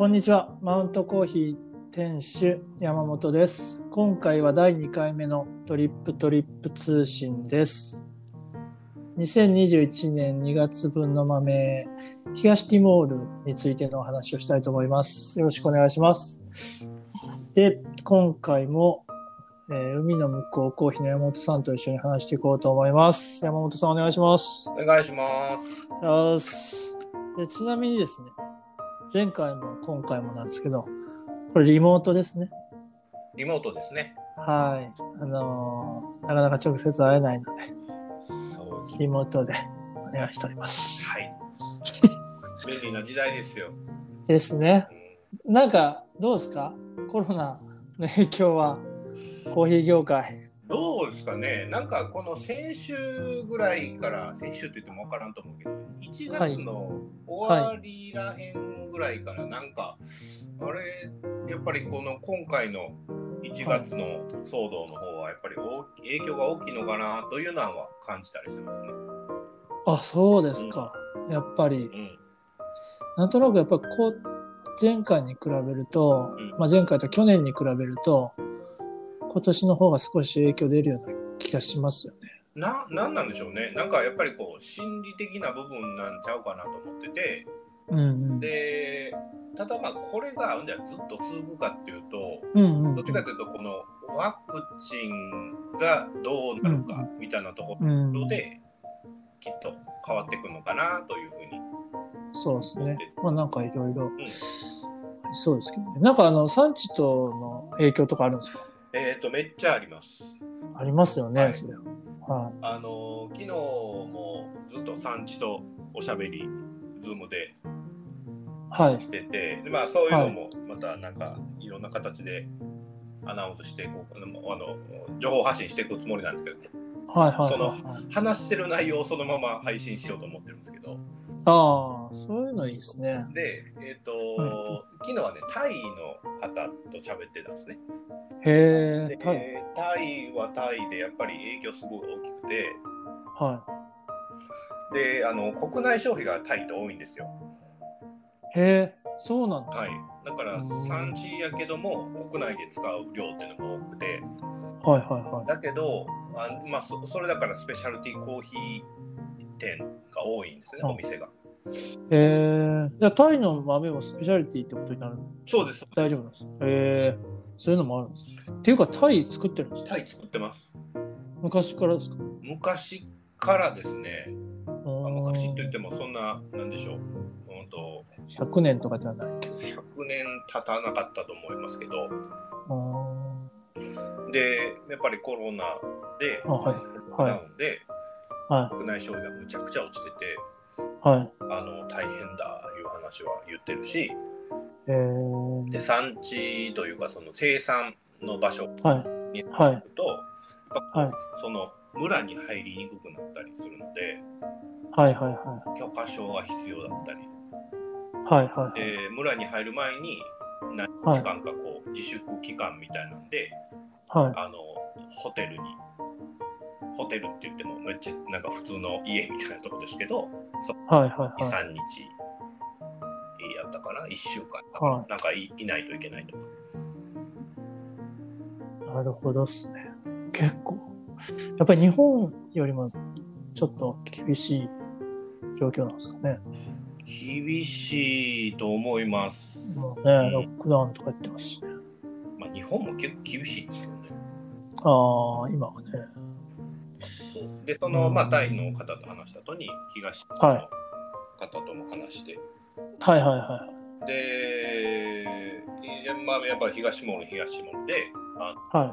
こんにちは。マウントコーヒー店主山本です。今回は第2回目のトリップトリップ通信です。2021年2月分の豆、東ティモールについてのお話をしたいと思います。よろしくお願いします。で、今回も、えー海の向こうコーヒーの山本さんと一緒に話していこうと思います。山本さんお願いします。お願いします。じゃあでちなみにですね、前回も今回もなんですけど、これリモートですね。リモートですね。はい。あのーなかなか直接会えないので、そう。リモートで お願いしております。はい。便利な時代ですよ。ですね。うんなんか、どうですか？コロナの影響は、コーヒー業界。どうですかね？なんかこの先週ぐらいから、先週って言っても分からんと思うけど、1月の終わりらへんぐらいから、なんか、あれ、やっぱりこの今回の1月の騒動の方は、やっぱり影響が大きいのかなというのは感じたりしますね。あ、そうですか。やっぱり、うん。なんとなくやっぱこう、前回に比べると、うんまあ、前回と去年に比べると、今年の方が少し影響出るような気がしますよね。な、なんなんでしょうね。なんかやっぱりこう、心理的な部分なんちゃうかなと思ってて、うんうん。でただまあこれがじゃあずっと続くかっていうとうんうんどっちかというとこのワクチンがどうなるかみたいなとこうん。ろできっと変わっていくのかなというふうにそうですね。まあなんかいろいろそうですけどね。なんかあの産地との影響とかあるんですか？えっ、とめっちゃありますありますよね、はいそれは。はあの昨日もずっと産地とおしゃべりズームで。しててでまあそういうのもまたなんかいろんな形でアナウンスしていこうあのあの情報発信していくつもりなんですけどはいはいそのはいはい。話してる内容をそのまま配信しようと思ってるんですけどああ、そういうのいいですね。で、えっとうん昨日はねタイの方と喋ってたんですねへえ、でタイ。はタイでやっぱり影響すごい大きくてはであの国内消費がタイって多いんですよい。へえ、そうなんです。はい。だからうん。産地やけども国内で使う量っていうのが多くて。はいはいはい。だけどあまあそそれだからスペシャルティーコーヒー店が多いんですねうんお店が。へえ、じゃあタイの豆もスペシャリティってことになるそうです。大丈夫なんです。え、そういうのもあるんです。っていうかタイ作ってるんですか？タイ作ってます。昔からですか？昔からですね昔といってもそんななんでしょう本当100年とかじゃないけど。100年経たなかったと思いますけどあでやっぱりコロナであはいダウンでは国内消費がむちゃくちゃ落ちててい。はい。あの大変だいう話は言ってるしえー、で産地というかその生産の場所はい。にはい。なるとはい。その村に入りにくくなったりするのではいはいは許可証が必要だったりい。はいはい。で村に入る前に何はい。時間かこう自粛期間みたいなんではい。あのホテルにホテルって言ってもめっちゃなんか普通の家みたいなとこですけどそはいはいはい。23日やったかな？1週間かなんかいいないといけないとかなるほどっすね。結構。やっぱり日本よりもちょっと厳しい状況なんですかね。厳しいと思います、もうね、うんロックダウンとか言ってますしね。まあ、日本も結構厳しいですよねああ、今はね。でその、うんまあ、タイの方と話した後に東のはい方とも話して、はいはいはで、いやまあ、やっぱり東モール東モールであい。はい。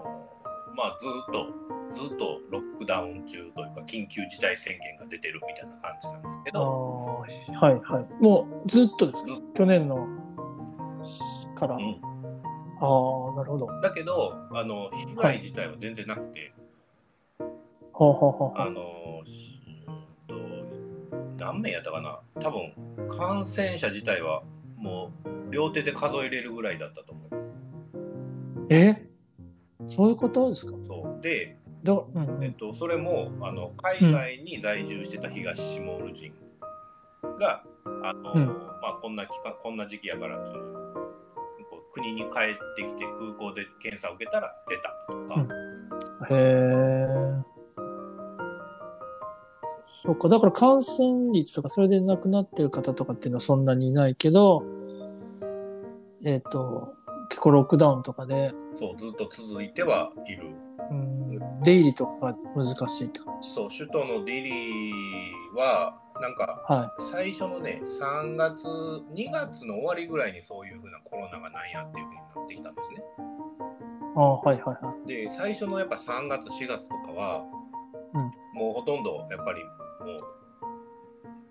まあ、ずっとずっとロックダウン中というか緊急事態宣言が出てるみたいな感じなんですけああど、ー、はいはい。もうずっとです去年のから。あうん、あ、なるほど。だけどあの被害自体は全然なくて、ほうほうほうほう。あの何名やったかな？多分感染者自体はもう両手で数えれるぐらいだったと思います。え？そういうことですか？そうで、どうん。うん。えっと、それもあの海外に在住してた東シモール人が、あのうん。まあ、こんな期間こんな時期やから国に帰ってきて空港で検査を受けたら出たとか、うん。へえ。そうか、だから感染率とか、それで亡くなってる方とかっていうのはそんなにいないけど、えっ、と、結構ロックダウンとかで、そうずっと続いてはいる。うん、出入りとかが難しいって感じ。そう首都のディリーはなんかは最初のね3月2月の終わりぐらいにそういうふうなコロナがなんやっていうふうになってきたんですね。い。ああ、はいはいはい。で最初のやっぱ3月4月とかは、うんもうほとんどやっぱりもう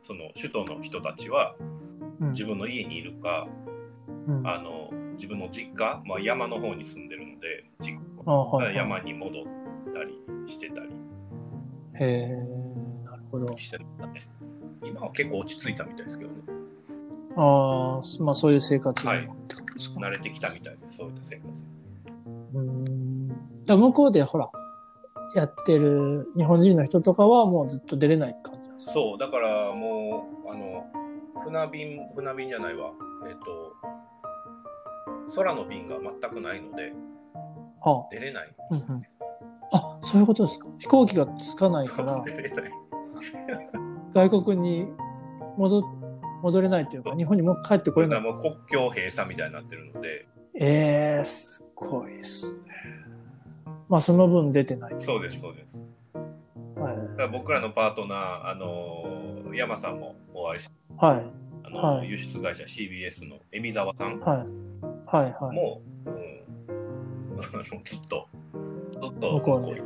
その首都の人たちはうん自分の家にいるか、うん、ああの自分の実家、まあ、山の方に住んでるので実あ、はい、はい。山に戻ったりしてたりへえ、なるほど。してたね。今は結構落ち着いたみたいですけどね。ああ、まあそういう生活にはい慣れてきたみたいです、そういった生活。うーん。だ向こうでほら、やってる日本人の人とかはもうずっと出れない感じなんですか？そう、だからもう、あの、船便、船便じゃないわ、えっ、と、空の便が全くないので、は出れない。あ、うんうん。あ、そういうことですか。飛行機がつかないから。外国に戻戻れないというか、日本にもう帰ってここれれない。がもう国境閉鎖みたいになってるので、ええすごいですね。まあその分出てない。そうです、そうです。はい。だから僕らのパートナー、あの山さんもお会いして、はい。あのはい輸出会社 CBS の海沢さんはい。はい。はい。も、うん、あのずっと、ずっと向こうに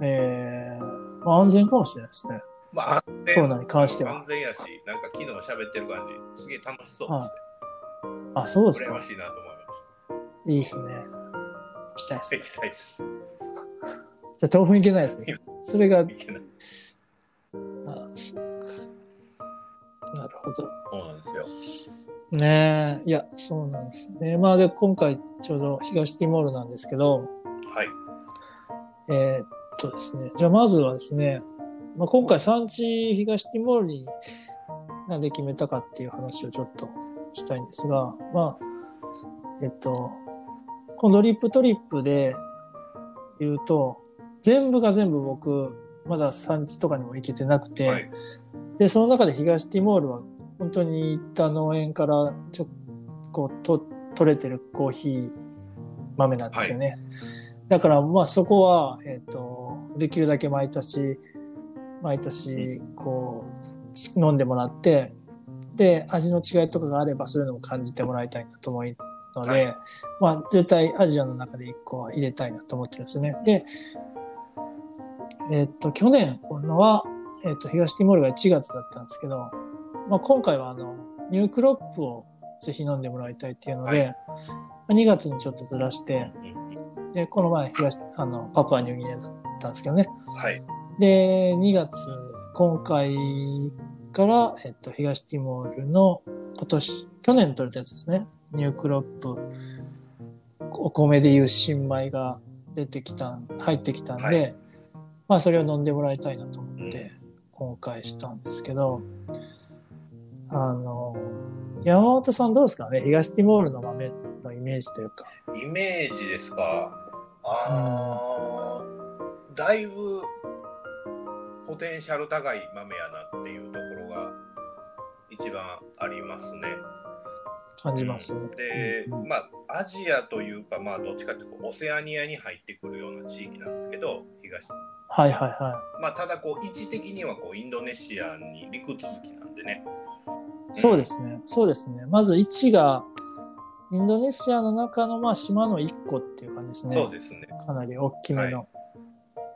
ええまあ安全かもしれないですね。まあ、安全コロナに関しては安全やし、なんか昨日喋ってる感じ、すげえ楽しそうでして、あ、そうですか羨ま。しいなと思いましいいですね。行きたいですた。。行きたいです。じゃあ豆腐いけないですね。それが、行けない。あ、そっか。なるほど。そうなんですよ。ねえ、いや、そうなんですね。まあで、今回ちょうど東ティモールなんですけど、はい。えーっとですね、じゃあまずはですね、まあ、今回産地東ティモールになんで決めたかっていう話をちょっとしたいんですが、まあ、えっと、このドリップトリップで言うと、全部が全部僕、まだ産地とかにも行けてなくて、はい。で、その中で東ティモールは本当に行った農園からちょこうと取れてるコーヒー豆なんですよね。だからまあそこは、えっ、と、できるだけ毎年、毎年こう飲んでもらって、で、味の違いとかがあればそういうのも感じてもらいたいなと思うので、はいまあ絶対アジアの中で一個は入れたいなと思ってるんですね。で、えっ、と、去年のは、えっ、と、東ティモールが1月だったんですけど、まあ、今回はあの、ニュークロップをぜひ飲んでもらいたいっていうので、はいまあ2月にちょっとずらして、うんで、この前東、あの、パプアニューギニアだったんですけどね。はい。で、2月、今回から、えっと、東ティモールの今年、去年取れたやつですね。ニュークロップ、お米でいう新米が出てきた、入ってきたんで、はいまあそれを飲んでもらいたいなと思ってうん、今回したんですけど、あの、山本さんどうですかね？東ティモールの豆のイメージというか。イメージですか？あー、だいぶポテンシャル高い豆やなっていうところが一番ありますね。感じます、うんで、うんまあ、アジアというか、まあ、どっちかというと、オセアニアに入ってくるような地域なんですけど、東。はいはいはまあ、ただ、こう、位置的には、こう、インドネシアに陸続きなんでね。い。そうですね。そうですね。まず位置が、インドネシアの中のまあ島の一個っていう感じですね。そうですね。かなり大きめの。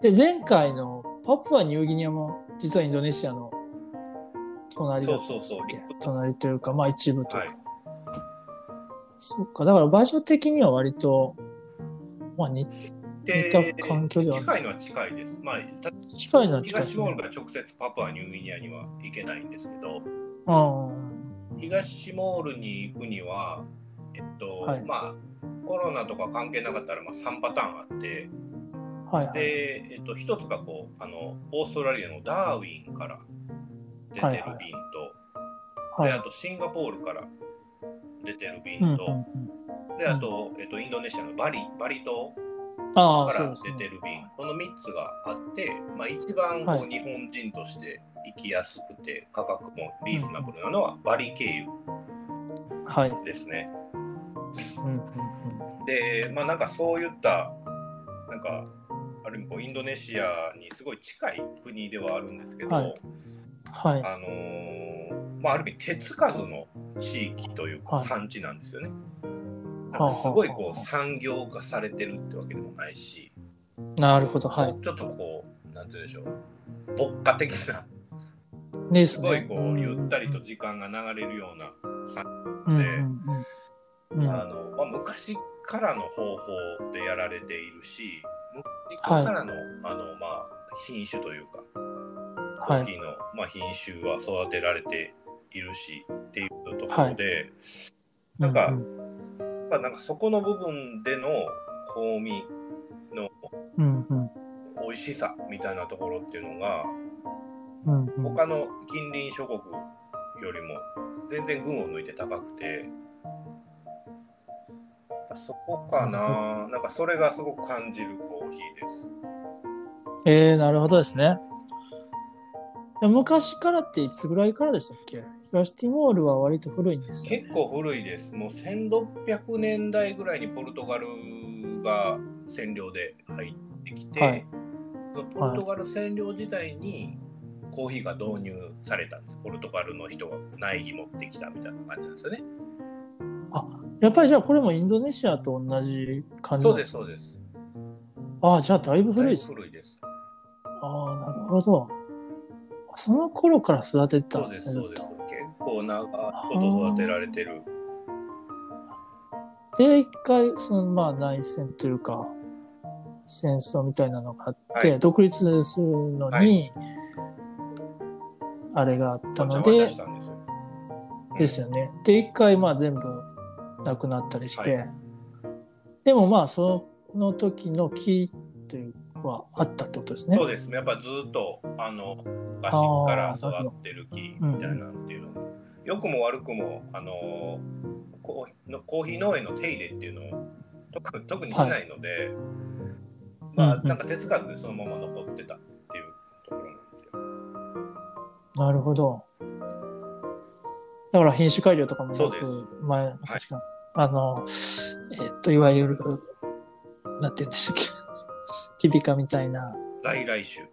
で、前回のパプアニューギニアも実はインドネシアの隣だったんですそうそうそう隣というか、まあ一部とか。はいそっか、だから場所的には割と、まあ似で似た環境では近いのは近いです。まあ、た近いのは近いね。東モールが直接パプアニューギニアには行けないんですけど、うん。東モールに行くには、えっと、はいまあ、コロナとか関係なかったら、まあ、3パターンあって、はいはい。で、えっと、一つがこう、あの、オーストラリアのダーウィンから出てる便と、はいで、あとシンガポールから出てる便と、で、あと、えっと、インドネシアのバリ、バリ島から。出てる便、この3つがあって、まあ、一番こう、はい日本人として行きやすくて、価格もリーズナブルなのはバリ経由ですね。うんうん。で、まあ、なんかそういった、なんか、ある意味こうインドネシアにすごい近い国ではあるんですけど、はいはい。あのーまあ、ある意味手つかずの地域というかはい産地なんですよね。なんはあかすごいこはあう産業化されてるってわけでもないし、なるほど。はい。ちょっとこう、なんて言うんでしょう、牧歌的な、ですね。すごいこう、ゆったりと時間が流れるような。産うんでうんうん。うん。あのまあ、昔からの方法でやられているし昔からの,、あのまあ、品種というかコはい。ーヒーの、まあ、品種は育てられているしっていうところで、なんかうんまあ、なんかそこの部分での香味の美味しさみたいなところっていうのがうんうん。他の近隣諸国よりも全然群を抜いて高くてそこかな。なんかそれがすごく感じるコーヒーです。えー、なるほどですね。で昔からっていつぐらいからでしたっけ？東ティモールは割と古いんですよ、ね。結構古いです。もう1600年代ぐらいにポルトガルが占領で入ってきて、はい。ポルトガル占領時代にコーヒーが導入されたんです。ポルトガルの人が苗木持ってきたみたいな感じなんですよね。やっぱりじゃあこれもインドネシアと同じ感じそうですそうです。ああ、じゃあだいぶ古いです。古いです。ああ、なるほど。その頃から育ててたそうんですす、でね、ずっそうです。と。結構長いこと育てられてる。で、一回、そのまあ内戦というか、戦争みたいなのがあって、はい独立するのに、はあれがあったのでですよ。ですよね。で、一回まあ全部なくなったりして、はでもまあその時の木というかはあったってことですねそう。です。やっぱずっと、あの、昔から育ってる木みたいなっていうのを、良くも悪くも、あの、コーヒーのコーヒー農園の手入れっていうのを特特にしないので、まあ、うんうんなんか手つかずでそのまま残ってたっていうところなんですよ。なるほど。だから品種改良とかもなそうですく、前、確か、あの、えっと、いわゆる、なんて言うんでしたっけ、ティピカみたいな在来種。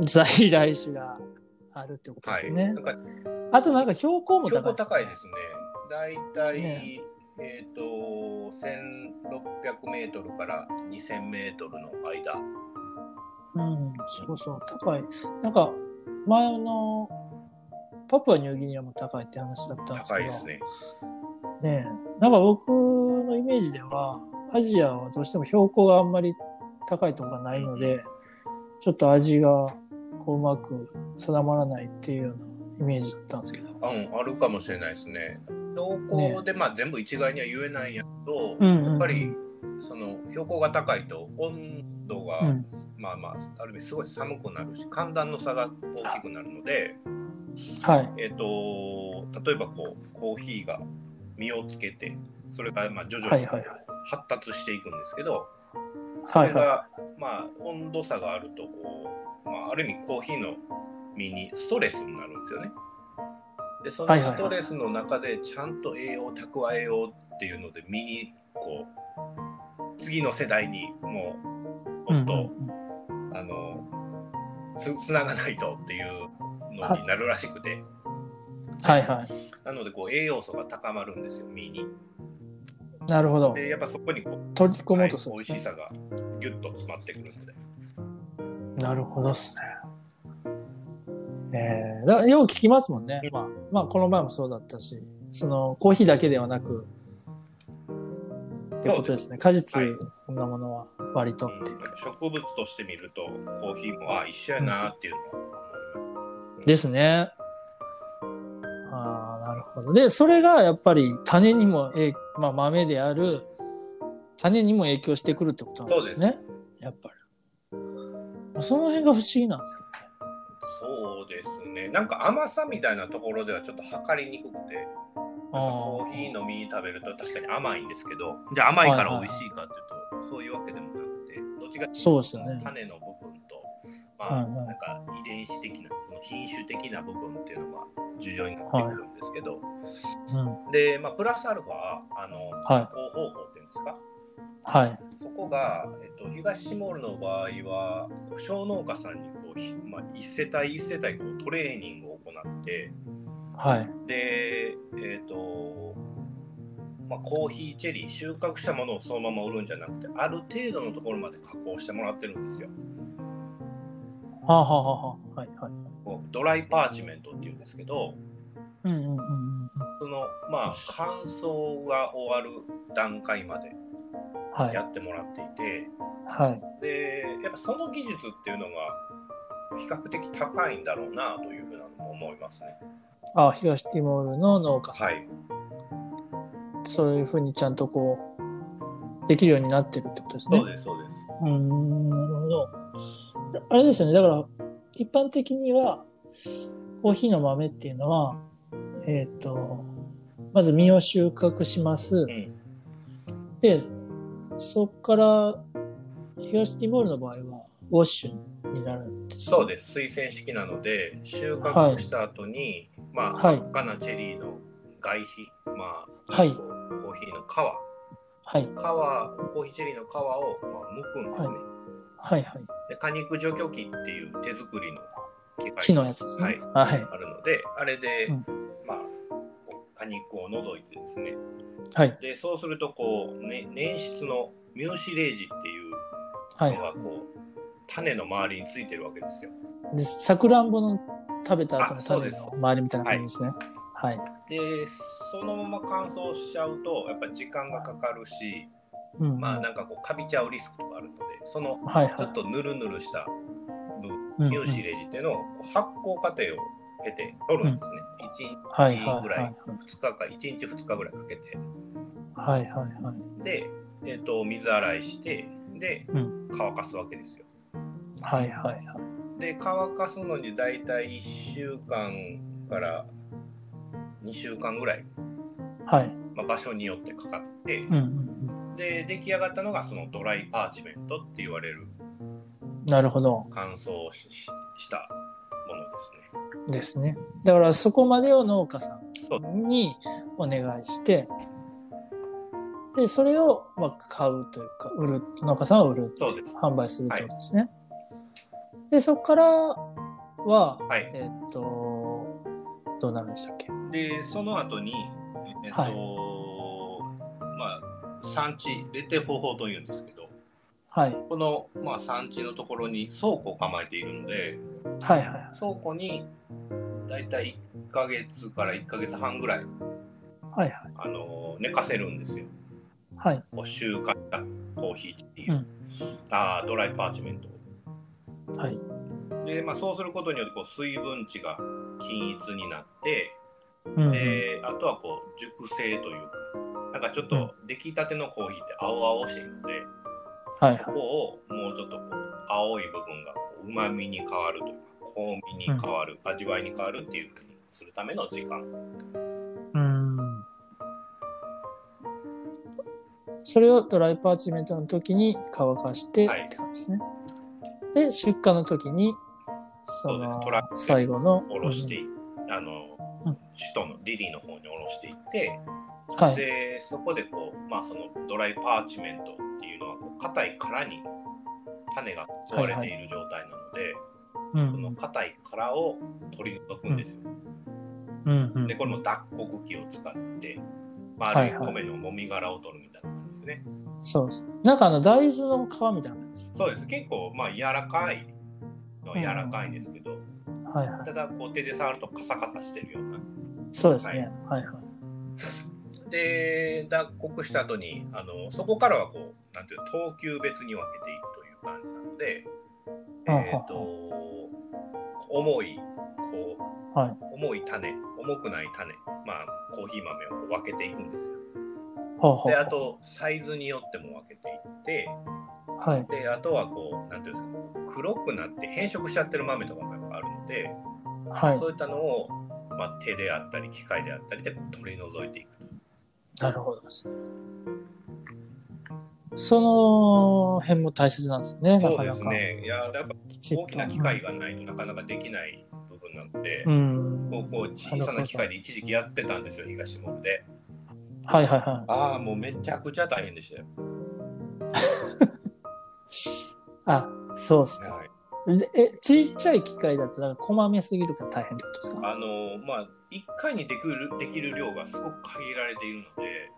在来種があるってことではい。すね。なんかあとなんか標高も標高高いです、高いですね。だいたい、ねえっ、と、1600メートルから2000メートルの間。うん、そうそう、高い。なんか、前の、パプアニューギニアも高いって話だったんですけど、高いですね。ねえなんか僕のイメージでは、アジアはどうしても標高があんまり高いところがないので、ちょっと味がこううまく定まらないっていうようなイメージだったんですけど。うん、あるかもしれないですね。標高で、まあ全部一概には言えないんやけど、うんうんうんやっぱりその標高が高いと温度が、うんまあまあある意味すごい寒くなるし寒暖の差が大きくなるので、はい。えっ、と例えばこうコーヒーが実をつけてそれがまあ徐々にはいはいはい。発達していくんですけど、そはいはれが、まあ温度差があるとこう、まあ、ある意味コーヒーの実にストレスになるんですよね。でそのはいはいはいストレスの中でちゃんと栄養を蓄えようっていうので実にこう次の世代にもうい。もっと、うんうんあのつつながないとっていうのになるらしくて、はいはい。なのでこう栄養素が高まるんですよ実に。なるほど。でやっぱそこにこう、取り込もはいうとするんですね美味しさがギュッと詰まってくるので。なるほどっすね。えー、だよう聞きますもんね。まあ、まあ、この前もそうだったし、そのコーヒーだけではなく、ってことですね。果実、はいこんなものは割とっていう。うん植物として見るとコーヒーもあ一緒やなっていうのは思います。ですね。なるほど。で、それがやっぱり種にも、えまあ、豆である種にも影響してくるってことなんですね。やっぱり。その辺が不思議なんですけどね。そうですね。なんか甘さみたいなところではちょっと測りにくくて、コーヒー飲み食べると確かに甘いんですけど、じゃあ甘いから美味しいかっていうと、そういうわけでもなくて、どっちかっていうとそうですよね種の部まあ、はいはいなんか遺伝子的な、その品種的な部分っていうのが重要になってくるんですけど、うん。で、まあ、プラスアルファ、あの、はい加工方法っていうんですか、はい。そこが、えっと、東シモールの場合は、小農家さんにこう、ひまあ、一世帯一世帯こうトレーニングを行って、はい。で、えっ、と、まあ、コーヒーチェリー、収穫したものをそのまま売るんじゃなくて、ある程度のところまで加工してもらってるんですよ。はあ、はあはあはいはい。ドライパーチメントっていうんですけど、うんうんうんうん。その、まあ、乾燥が終わる段階まではいや。ってもらっていて、はい。で、やっぱその技術っていうのが、比較的高いんだろうなというふうなのも思いますね。あ、東ティモールの農家さん。はい。そういうふうにちゃんとこう、できるようになってるってことですね。そうです、そうです。うーん、なるほど。あれですよね。だから、一般的には、コーヒーの豆っていうのは、えっ、と、まず実を収穫します。んで、そこから、東ティモールの場合は、ウォッシュになるんですかそうです。水洗式なので、収穫した後に、まあ、はい真っ赤なチェリーの外皮、まあ、はいコーヒーの皮、はい。皮、コーヒーチェリーの皮を、まあ、剥くんですね。はいはい。で、果肉除去機っていう手作りの機械木のやつですね。はい、はい。あるので、あれで、うんまあ、果肉を除いてですね、はい。で、そうすると、こう、ね、粘質のミューシレージっていうはいの。が、こう、種の周りについてるわけですよ。で、さくらんぼの食べた後の種の周りみたいな感じですね。はい。でそのまま乾燥しちゃうとやっぱり時間がかかるし、うん。まあなんかこうカビちゃうリスクとかあるのでそのちょっ。とヌルヌルしたうん乳脂レジっていうのを発酵過程を経て取るんですね、はい1日ぐらい、はい2日か1日2日ぐらいかけてはいはいはい。で、えっと水洗いしてでうん乾かすわけですよはいはいはい。で乾かすのに大体1週間から2週間ぐらい、はい。まあ、場所によってかかって、うんうんうん。で出来上がったのがそのドライパーチメントって言われるなるほど。乾燥しししたものですね。ですね。だからそこまでを農家さんにお願いして、で、それをまあ買うというか、売る、農家さんは売る、そうです。販売するってことですね。で、そこからは、はい。えっと、どうなるんでしたっけ？で、その後に、えっと、はいまあ、産地、レテ方法というんですけど、はい。この、まあ、産地のところに倉庫を構えているので、はいはいはい。倉庫にだいたい1ヶ月から1ヶ月半ぐらい、はいはい。あの寝かせるんですよ。はい。こう収穫したコーヒーっていう、うんあードライパーチメントをはい。で、まあ、そうすることによってこう水分値が均一になって、うんうんであとはこう熟成というかなんかちょっと出来たてのコーヒーって青々しいので、はいはい。ここをもうちょっとこう青い部分がうまみに変わるというか香味に変わる、味わいに変わるっていうふうにするための時間うん。それをドライパーチメントの時に乾かしてはいって感じですね。で、出荷の時に、そそうです最後の。おろしてい、あのうん首都のディリーの方におろしていって、うんはい。でそこでこう、まあ、そのドライパーチメントっていうのは硬い殻に種が覆われている状態なので、うんその硬い殻を取り除くんですよ。うんうんでこれも脱穀機を使って、まあ、あ米のもみ殻を取るみたいな感じですね。そうです。なんかあの大豆の皮みたいな感じです。そうです結構まあ柔らかいのは柔らかいんですけど、はいはい。ただこう手で触るとカサカサしてるような。そうですね。はいはい。で脱穀した後にあのそこからはこうなんていうの等級別に分けていくという感じなので、えっ、と重いこうはい。重い種重くない種まあコーヒー豆を分けていくんですよ。であとサイズによっても分けていってはい。であとはこうなんていうんですか黒くなって変色しちゃってる豆とかもやっぱあるので、はい。そういったのをまあ、手であったり機械であったりで取り除いていくなるほどです。その辺も大切なんですよね、なそうでかなか。すねいややっぱきちっと大きな機械がないとなかなかできない部分なので、うん。こうこう小さな機械で一時期やってたんですよ東モールではいはいはい。ああもうめちゃくちゃ大変でしたよ、あ、そうっすか。え、ちっちゃい機械だと、なんか、こまめすぎるから大変ってことですか？あのまあ1回にできるできる量がすごく限られているので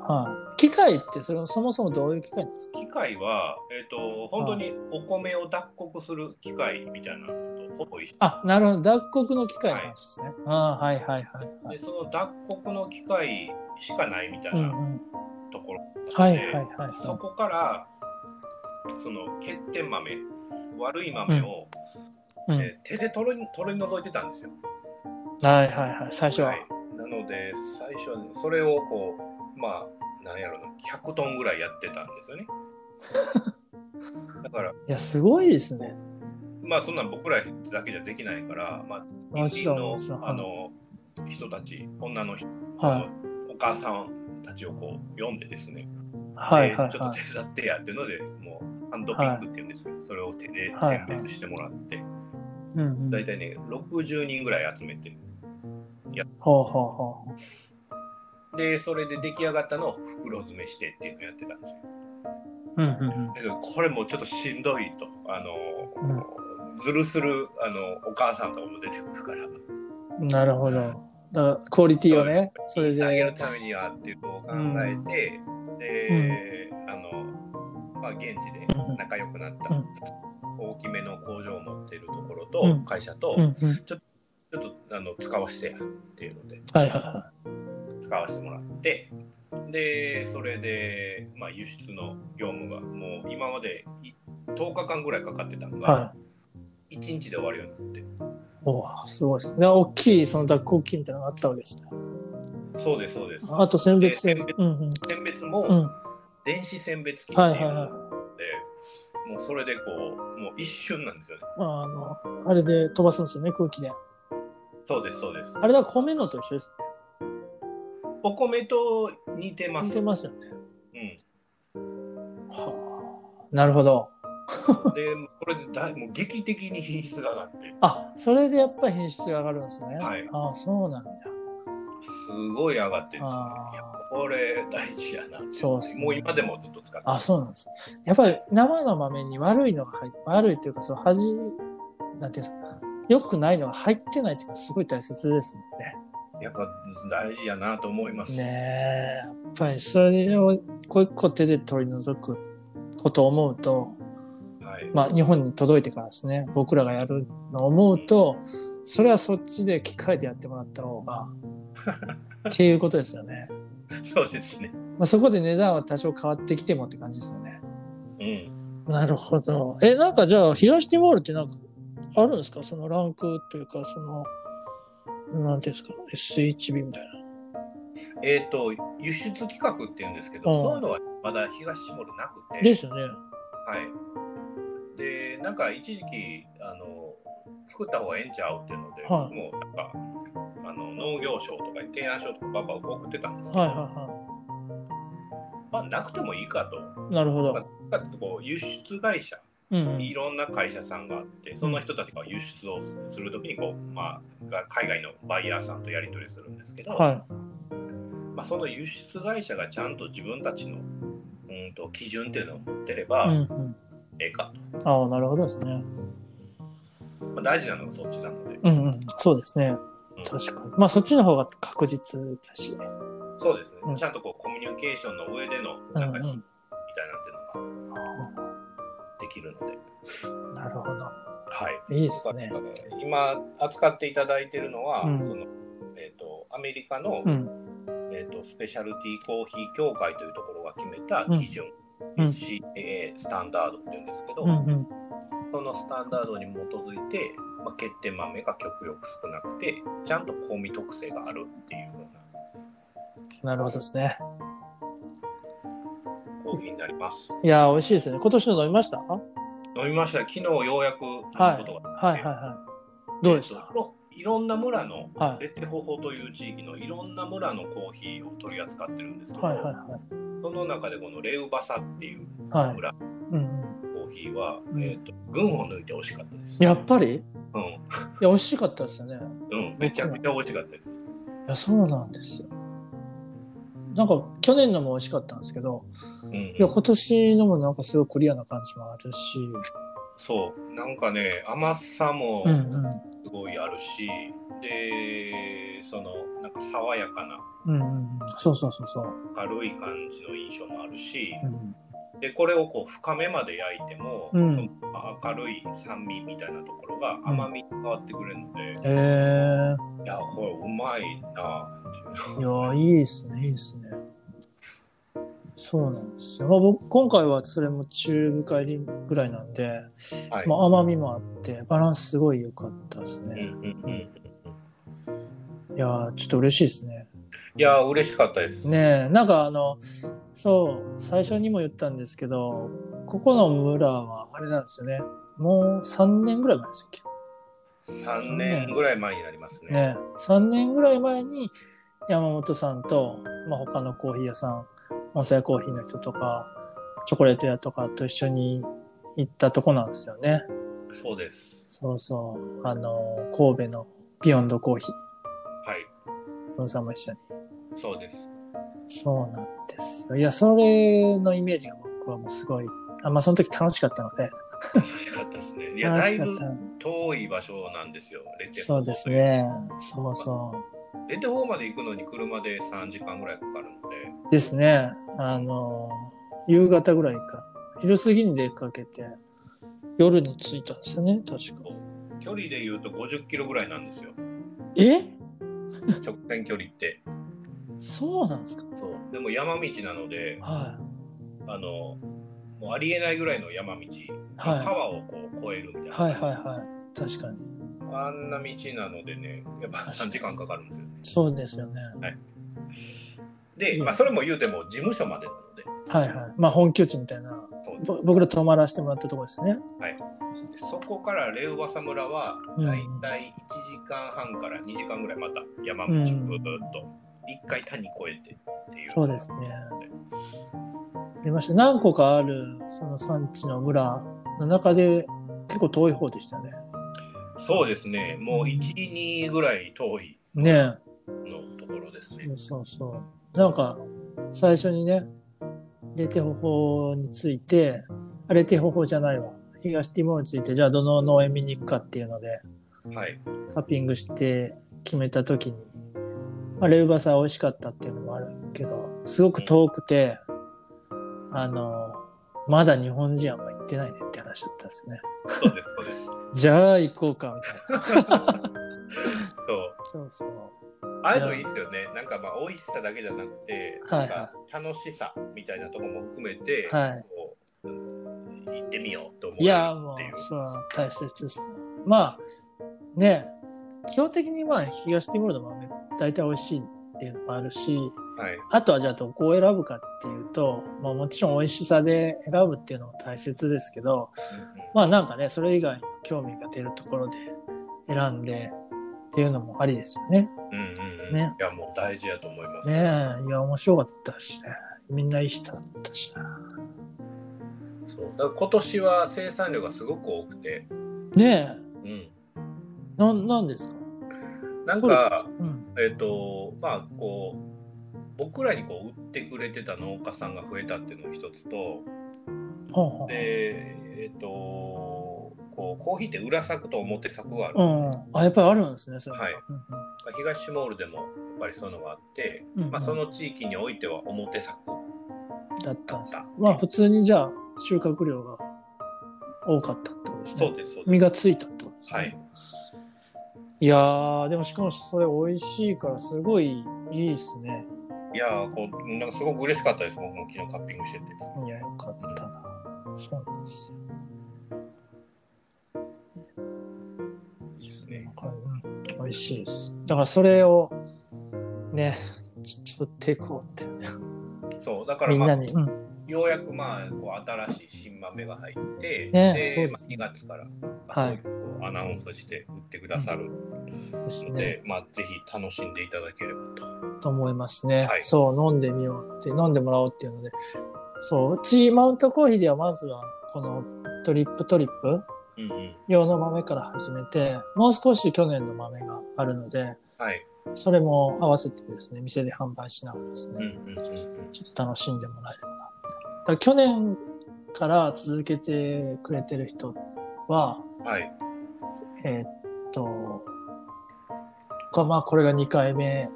はい。機械ってそれ、そもそもどういう機械なんですか？機械は、えー、と本当にお米を脱穀する機械みたいなのとほぼ一緒あ、なるほど。脱穀の機械なんですね。あはいはいはいはい。でその脱穀の機械しかないみたいなうんうん。ところ、はいはいはいはそこからその欠点豆悪い豆を、い。うん。えー手で取り取り除いてたんですよ。はいはいはい。最初は。はいなので最初はねそれをこうまあなんやろな100トンぐらいやってたんですよね。だからいや、すごいですね。まあそんなん僕らだけじゃできないから、まあ、もちろんのあの人たち女の人、はい。お母さんたちをこう読んでですね、はいはいでちょっはい。と手伝ってやっていうのでもうハンドピックっていうんですけど、それを手で選別してもらって、うんうん。大体ね60人ぐらい集めてほうほうほでそれで出来上がったのを袋詰めしてっていうのをやってたんですよ。う。うんうんだけどこれもちょっとしんどいとあの、うんずるするあのお母さんとかも出てくるから。うん。なるほど。だからクオリティをね、それ引き下げるで。ためにはっていうのを考えて、で、あの、まあ、現地でうん仲良くなったうん大きめの工場を持っているところと、うん会社と。ちょっとあの使わせてやっていうのではいはいは使わせてもらってでそれで、まあ、輸出の業務がもう今までい10日間ぐらいかかってたのい。が、はい。1日で終わるようになっておーすごいですね。大きいその脱穀機みたいなのがあったわけですね。そうですそうですあと選別で選別うんうん。選別も、うん。電子選別機っていうので、はいはいはいもうそれでこうもう一瞬なんですよねあの、あれで飛ばすんですよね、空気で。そうですそうですあれだ、米のと一緒ですお米と似てまね。似すてますよね。うんはあ。なるほど。でこれでだいもう劇的に品質が上がってあ、それでやっぱり品質が上がるんですね。はいあそうなんだ。すごい上がってですねこれ大事やな。そうっすね。もう今でもずっと使ってあ、そうなんです。やっぱり生の豆に悪いのが入って、悪いっていうか、その恥、なんていうんですか、良くないのが入ってないっていうのはすごい大切ですもんね。やっぱ大事やなと思います、ねえ、やっぱりそれを一個一個手で取り除くことを思うと、はい。まあ日本に届いてからですね、僕らがやるのを思うと、それはそっちで機械でやってもらった方が、っていうことですよね。そうですねまあ、そこで値段は多少変わってきてもって感じですよね。うんなるほど。え、なんかじゃあ、東ティモールってなんかあるんですか？そのランクというか、その、なんていうんですか、SHB みたいな。えっ、と輸出企画っていうんですけど、うんそういうのはまだ東下ルなくてですよね。はい。で、なんか一時期、あの、作った方がええんちゃうっていうので、はいもうなんか、あの農業省とかに提案書とかバンバン送ってたんですけど、はいはまあ、なくてもいいかと。なるほど。だってこう輸出会社、うん。いろんな会社さんがあって、その人たちが輸出をするときにこう、まあ、海外のバイヤーさんとやり取りするんですけど、はいまあ、その輸出会社がちゃんと自分たちのうんと基準っていうのを持ってれ。ば、うんうん。ええかああ、なるほどですね。まあ、大事なのがそっちなので。うんうん。そうですね。うん確かに。まあ、そっちの方が確実だし。そうですね、うんちゃんとこうコミュニケーションの上でのうんなんか日みうん。たいなんていうのができるので、なるほど。はい。いいですね。今扱っていただいているのは、うんそのえー、とアメリカの、うん。えー、とスペシャルティーコーヒー協会というところが決めた基準、うん SCAA スタンダードっていうんですけど、うんうん。そのスタンダードに基づいて、まあ、欠点豆が極力少なくてちゃんと香味特性があるっていうようななるほどですね。コーヒーになります。いやー、美味しいですね。今年の飲みました？は飲みました昨日ようやく飲むことがいはいはい。どうでした？えっといろんな村の、はいレテホホという地域のいろんな村のコーヒーを取り扱ってるんですけど、はいはいはい。その中でこのレウバサっていうはい。うんうん。コーヒーは、うんえー、と群を抜いて美味しかったです。やっぱり？いうんや、美味しかったですよね。うん、めちゃくちゃ美味しかったです。いや、そうなんですよ。なんか、去年のも美味しかったんですけど、うんいや、今年のもなんかすごいクリアな感じもあるし、そう、なんかね、甘さもうんうん。すごいあるし、で、その、なんか爽やかなうんうんうん。そうそうそうそう。軽い感じの印象もあるし、うん、で、これをこう深めまで焼いても、うん明るい酸味みたいなところが甘みに変わってくれるので、へえいや、これうまいないう。ー。いや、いいですね、いいですね。そうなんですよ。まあ、僕、今回はそれも中深入りぐらいなんで、はい。まあ、甘みもあって、バランスすごい良かったですうんね。うんうん。いやー、ちょっと嬉しいですね。いや、嬉しかったです。ねえ、なんかあの、そう、最初にも言ったんですけど、ここの村はあれなんですよね。もう3年ぐらい前ですっけ？3年ぐらい前になりますね。ね、3年ぐらい前に山本さんと、まあ、他のコーヒー屋さん、温泉コーヒーの人とか、チョコレート屋とかと一緒に行ったとこなんですよね。そうです。そうそう。あの、神戸のビヨンドコーヒー、はい。さんも一緒に。そうです。そうなんですよ。いや、それのイメージが僕はもうすごい、あまあその時楽しかったので、楽しかったですね。いや、楽だいぶ。遠い場所なんですよ、レテホそうです。ね。そうそレテホまで行くのに車で3時間ぐらいかかるので、う。ですね。あの、夕方ぐらいか、昼過ぎに出かけて、夜に着いたんですよね、確か。距離で言うと50キロぐらいなんですよ。え？直線距離って。そうなんですか？そう。でも山道なので、はあの、もうありえないぐらいの山道、はい川をこう越えるみたいい。な。はいはいはい。確かに。あんな道なのでね、やっぱ3時間かかるんですよ。そうですよね。で、うんまあ、それも言うても事務所までなので、はいはい。まあ本拠地みたいな。僕ら泊まらせてもらったところですね。そこからレウバサ村はうんだいたい1時間半から2時間ぐらいまた山道ぐーっと一回谷越えてっていう。そうですね。出ました。何個かある、その産地の村の中で結構遠い方でしたね。そうですね。もう1、2ぐらい遠いねえ。のところですねそ。うそう。なんか、最初にね、レテホホについて、あレテホホじゃないわ。東ティモールについて、じゃあどの農園見に行くかっていうので、はい。カッピングして決めた時に、まあ、レウバサ美味しかったっていうのもあるけど、すごく遠くて、あの、まだ日本人あんま行ってないねって話だったんですね。そうです、そうです。じゃあ行こうか、みたいな。そう。そうそう。ああいうのいいですよね。なんかまあ美味しさだけじゃなくて、はいなんか楽しさみたいなところも含めて、はいこううん行ってみようと思いや、もうっていうう、。そう、大切です。まあ、ね、基本的にまあ、東ティモールの豆、大体美味しいっていうのもあるし、はい。あとはじゃあどこを選ぶかっていうと、まあもちろん美味しさで選ぶっていうのも大切ですけど、まあなんかね、それ以外の興味が出るところで選んでっていうのもありですよね。うんうんうん。ねいや、もう大事やと思います。ねえ、いや、面白かったしね。みんないい人だったしな。そうだから今年は生産量がすごく多くて、ねうん、え、なん、なんですか？なんか、うん。えっ、と、まあ、こう、僕らにこう売ってくれてた農家さんが増えたっていうのが一つと、ほうほう。で、えっ、と、こうコーヒーって裏作と表作がある。うん。あ、やっぱりあるんですね、それはいうんうん東モールでもやっぱりそういうのがあって、うんうんまあ、その地域においては表作だったんです。まあ普通にじゃあ収穫量が多かったってことですね。そうです、そうです。実がついたってことですね。はい。いやー、でもしかもそれ美味しいからすごいいいですね。いやーこう、なんかすごく嬉しかったです、僕も昨日カッピングしてて。いや、よかったな。そうなんですよ。美味しいです。だからそれをね、ちょっと売っていこうって。そう、だから、まあ、みんなに。うん。ようやくまあこう新しい新豆が入って、ねでそうですねまあ、2月から、はいそういうアナウンスして売ってくださるですね。ので、まあ、ぜひ楽しんでいただければと。と思いますね。はいそう、飲んでみようって、飲んでもらおうっていうので。そう、うちマウントコーヒーではまずは、このトリップトリップうんうん、用の豆から始めて、もう少し去年の豆があるので、はい。それも合わせてですね、店で販売しながらですね、うんうんうんうんちょっと楽しんでもらえればな。だ去年から続けてくれてる人は、はい。えーっと、こまあこれが2回目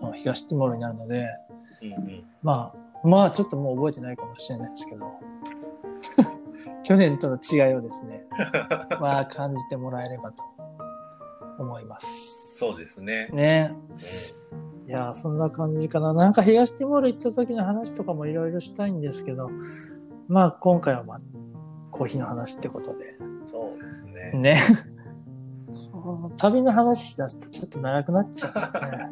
の東ティモールになるので、うんうんまあ、まあちょっともう覚えてないかもしれないですけど、去年との違いをですね、まあ感じてもらえればと思います。そうですね。ね。ういやー、そんな感じかな。なんか東ティモール行った時の話とかもいろいろしたいんですけど、まあ今回はまあ、コーヒーの話ってことで。んそうですね。ね。この旅の話し出すとちょっと長くなっちゃうんですよね。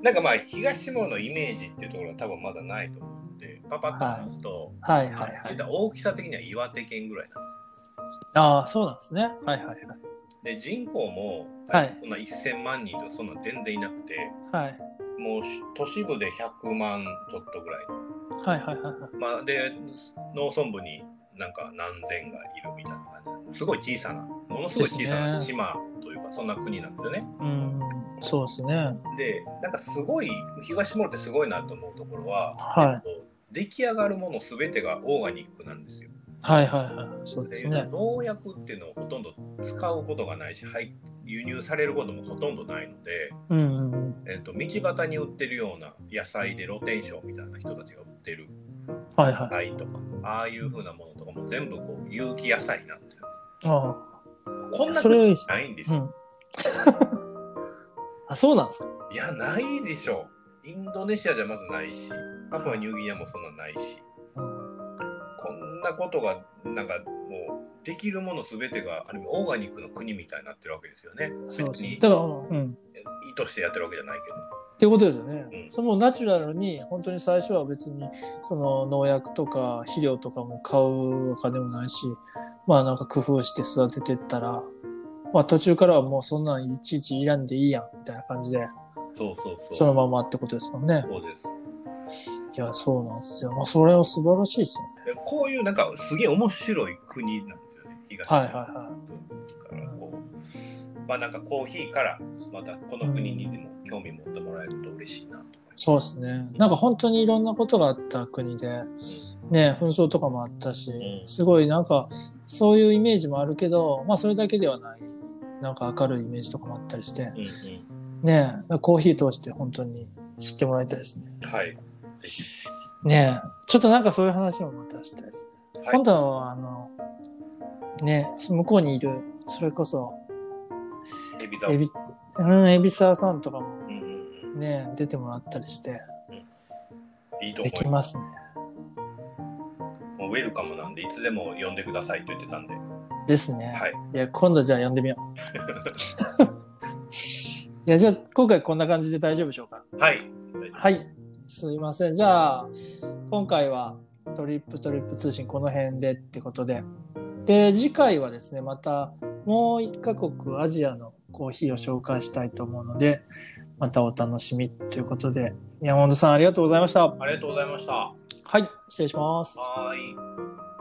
なんかまあ、東門のイメージっていうところは多分まだないと思うので、パパッと話すと、はいはいはい。言ったら大きさ的には岩手県ぐらいなんです。ああ、そうなんですね。はいはいはい。で、人口も、はいそんな1000万人とかそんな全然いなくて、はい。もう都市部で100万ちょっとぐらい。はいはいはいはい。まあ、で、農村部になんか何千がいるみたいな感じ。すごい小さな、ものすごい小さな島というか、そんな国なんですよね。うん、そうですね。で、なんかすごい、東モールってすごいなと思うところは、はいえっと出来上がるものすべてがオーガニックなんですよ。はいはいはい。そうですでね。農薬っていうのをほとんど使うことがないし、はい、輸入されることもほとんどないので、うんうんうん。えっと、道端に売ってるような野菜で露天商みたいな人たちが売ってるはいはい。菜とか、ああいう風なものとかも全部こう有機野菜なんですよ。あこんなそれ国ないんですあ。うよ。ん。あ、そうなんですか。いや、ないでしょう。インドネシアじゃまずないし、パプアニューギニアもそんなないし、うんこんなことが、なんかもう、できるものすべてが、ある意味オーガニックの国みたいになってるわけですよね。そうですね。別にだうん。意図してやってるわけじゃないけど。っていうことですよね。うんそのナチュラルに、本当に最初は別に、その農薬とか肥料とかも買うお金もないし、まあなんか工夫して育ててったら、まあ途中からはもうそんなんいちいちいらんでいいやん、みたいな感じで、そうそうそう。そのままってことですもんね。そうです。いや、そうなんですよ。まあそれは素晴らしいですよね。でこういうなんかすげえ面白い国なんですよね。東はいはいはだからこう、まあなんかコーヒーからまたこの国にでも興味持ってもらえると嬉しいなと思います。そうですね。なんか本当にいろんなことがあった国で、ね、紛争とかもあったし、うんすごいなんか、そういうイメージもあるけど、まあそれだけではない、なんか明るいイメージとかもあったりして、ね、コーヒー通して本当に知ってもらいたいですね。はい。ねちょっとなんかそういう話もまたしたいですね。はい今度は、あの、ね、向こうにいる、それこそ、エビザエビ、うん、さんとかも。ね、出てもらったりして、いいとで思います。きますね。もうウェルカムなんでいつでも呼んでくださいと言ってたんで。ですね。はい。いや、今度じゃあ呼んでみよう。いや、じゃあ今回こんな感じで大丈夫でしょうか？はい。はい。すいません。じゃあ、今回はトリップトリップ通信この辺でってことで。で、次回はですね、またもう一カ国アジアのコーヒーを紹介したいと思うので、またお楽しみということで、山本さんありがとうございました。ありがとうございました。ははい、失礼します。ーい。